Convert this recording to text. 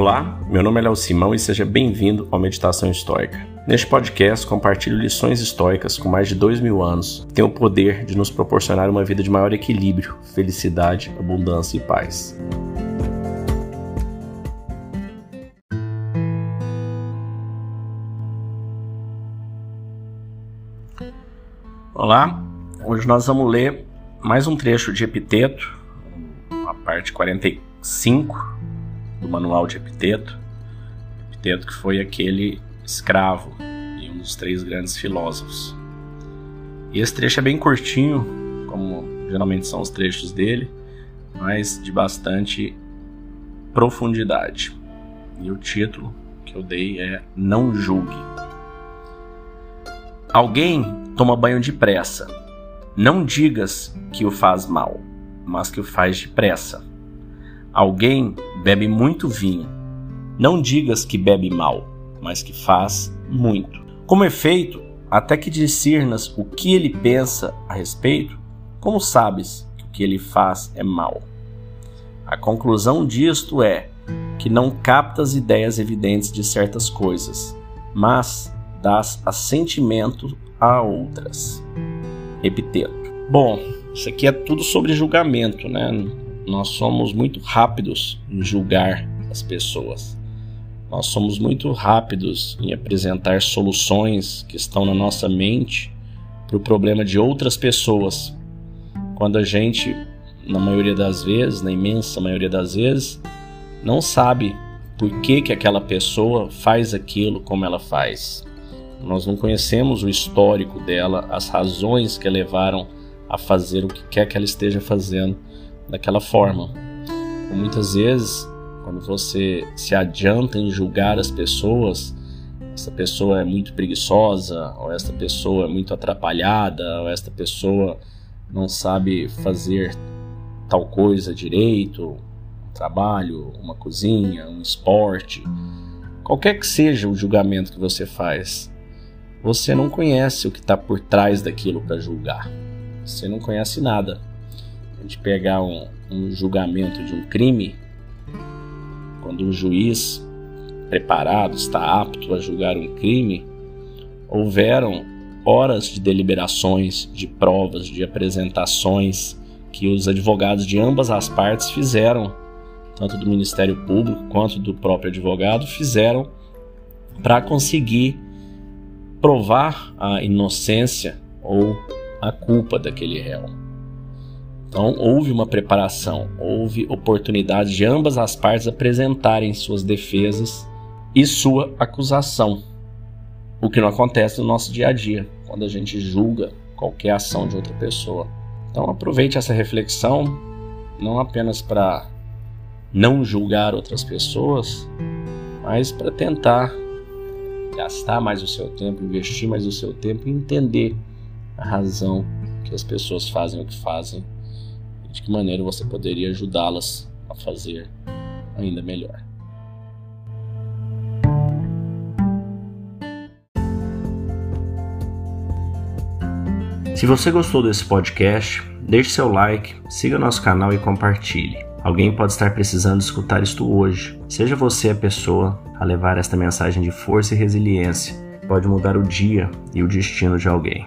Olá, meu nome é Léo Simão e seja bem-vindo ao Meditação Histórica. Neste podcast, compartilho lições históricas com mais de dois mil anos que têm o poder de nos proporcionar uma vida de maior equilíbrio, felicidade, abundância e paz. Olá, hoje nós vamos ler mais um trecho de Epiteto, a parte 45 do manual de Epiteto. Epiteto que foi aquele escravo e um dos três grandes filósofos. E esse trecho é bem curtinho, como geralmente são os trechos dele, mas de bastante profundidade. E o título que eu dei é Não Julgue. Alguém toma banho depressa. Não digas que o faz mal, mas que o faz depressa. Alguém bebe muito vinho. Não digas que bebe mal, mas que faz muito. Como efeito, até que discernas o que ele pensa a respeito, como sabes que o que ele faz é mal? A conclusão disto é que não captas ideias evidentes de certas coisas, mas das assentimento a outras. Epiteto. Bom, isso aqui é tudo sobre julgamento, né? Nós somos muito rápidos em julgar as pessoas. Nós somos muito rápidos em apresentar soluções que estão na nossa mente para o problema de outras pessoas. Quando a gente, na maioria das vezes, na imensa maioria das vezes, não sabe por que, que aquela pessoa faz aquilo como ela faz. Nós não conhecemos o histórico dela, as razões que a levaram a fazer o que quer que ela esteja fazendo daquela forma. Muitas vezes, quando você se adianta em julgar as pessoas, essa pessoa é muito preguiçosa, ou esta pessoa é muito atrapalhada, ou esta pessoa não sabe fazer tal coisa direito, um trabalho, uma cozinha, um esporte, qualquer que seja o julgamento que você faz, você não conhece o que está por trás daquilo para julgar. Você não conhece nada gente pegar um, um julgamento de um crime, quando um juiz preparado está apto a julgar um crime, houveram horas de deliberações, de provas, de apresentações que os advogados de ambas as partes fizeram, tanto do Ministério Público quanto do próprio advogado, fizeram para conseguir provar a inocência ou a culpa daquele réu. Então, houve uma preparação, houve oportunidade de ambas as partes apresentarem suas defesas e sua acusação. O que não acontece no nosso dia a dia, quando a gente julga qualquer ação de outra pessoa. Então, aproveite essa reflexão, não apenas para não julgar outras pessoas, mas para tentar gastar mais o seu tempo, investir mais o seu tempo e entender a razão que as pessoas fazem o que fazem de que maneira você poderia ajudá-las a fazer ainda melhor. Se você gostou desse podcast, deixe seu like, siga nosso canal e compartilhe. Alguém pode estar precisando escutar isto hoje. Seja você a pessoa a levar esta mensagem de força e resiliência. Pode mudar o dia e o destino de alguém.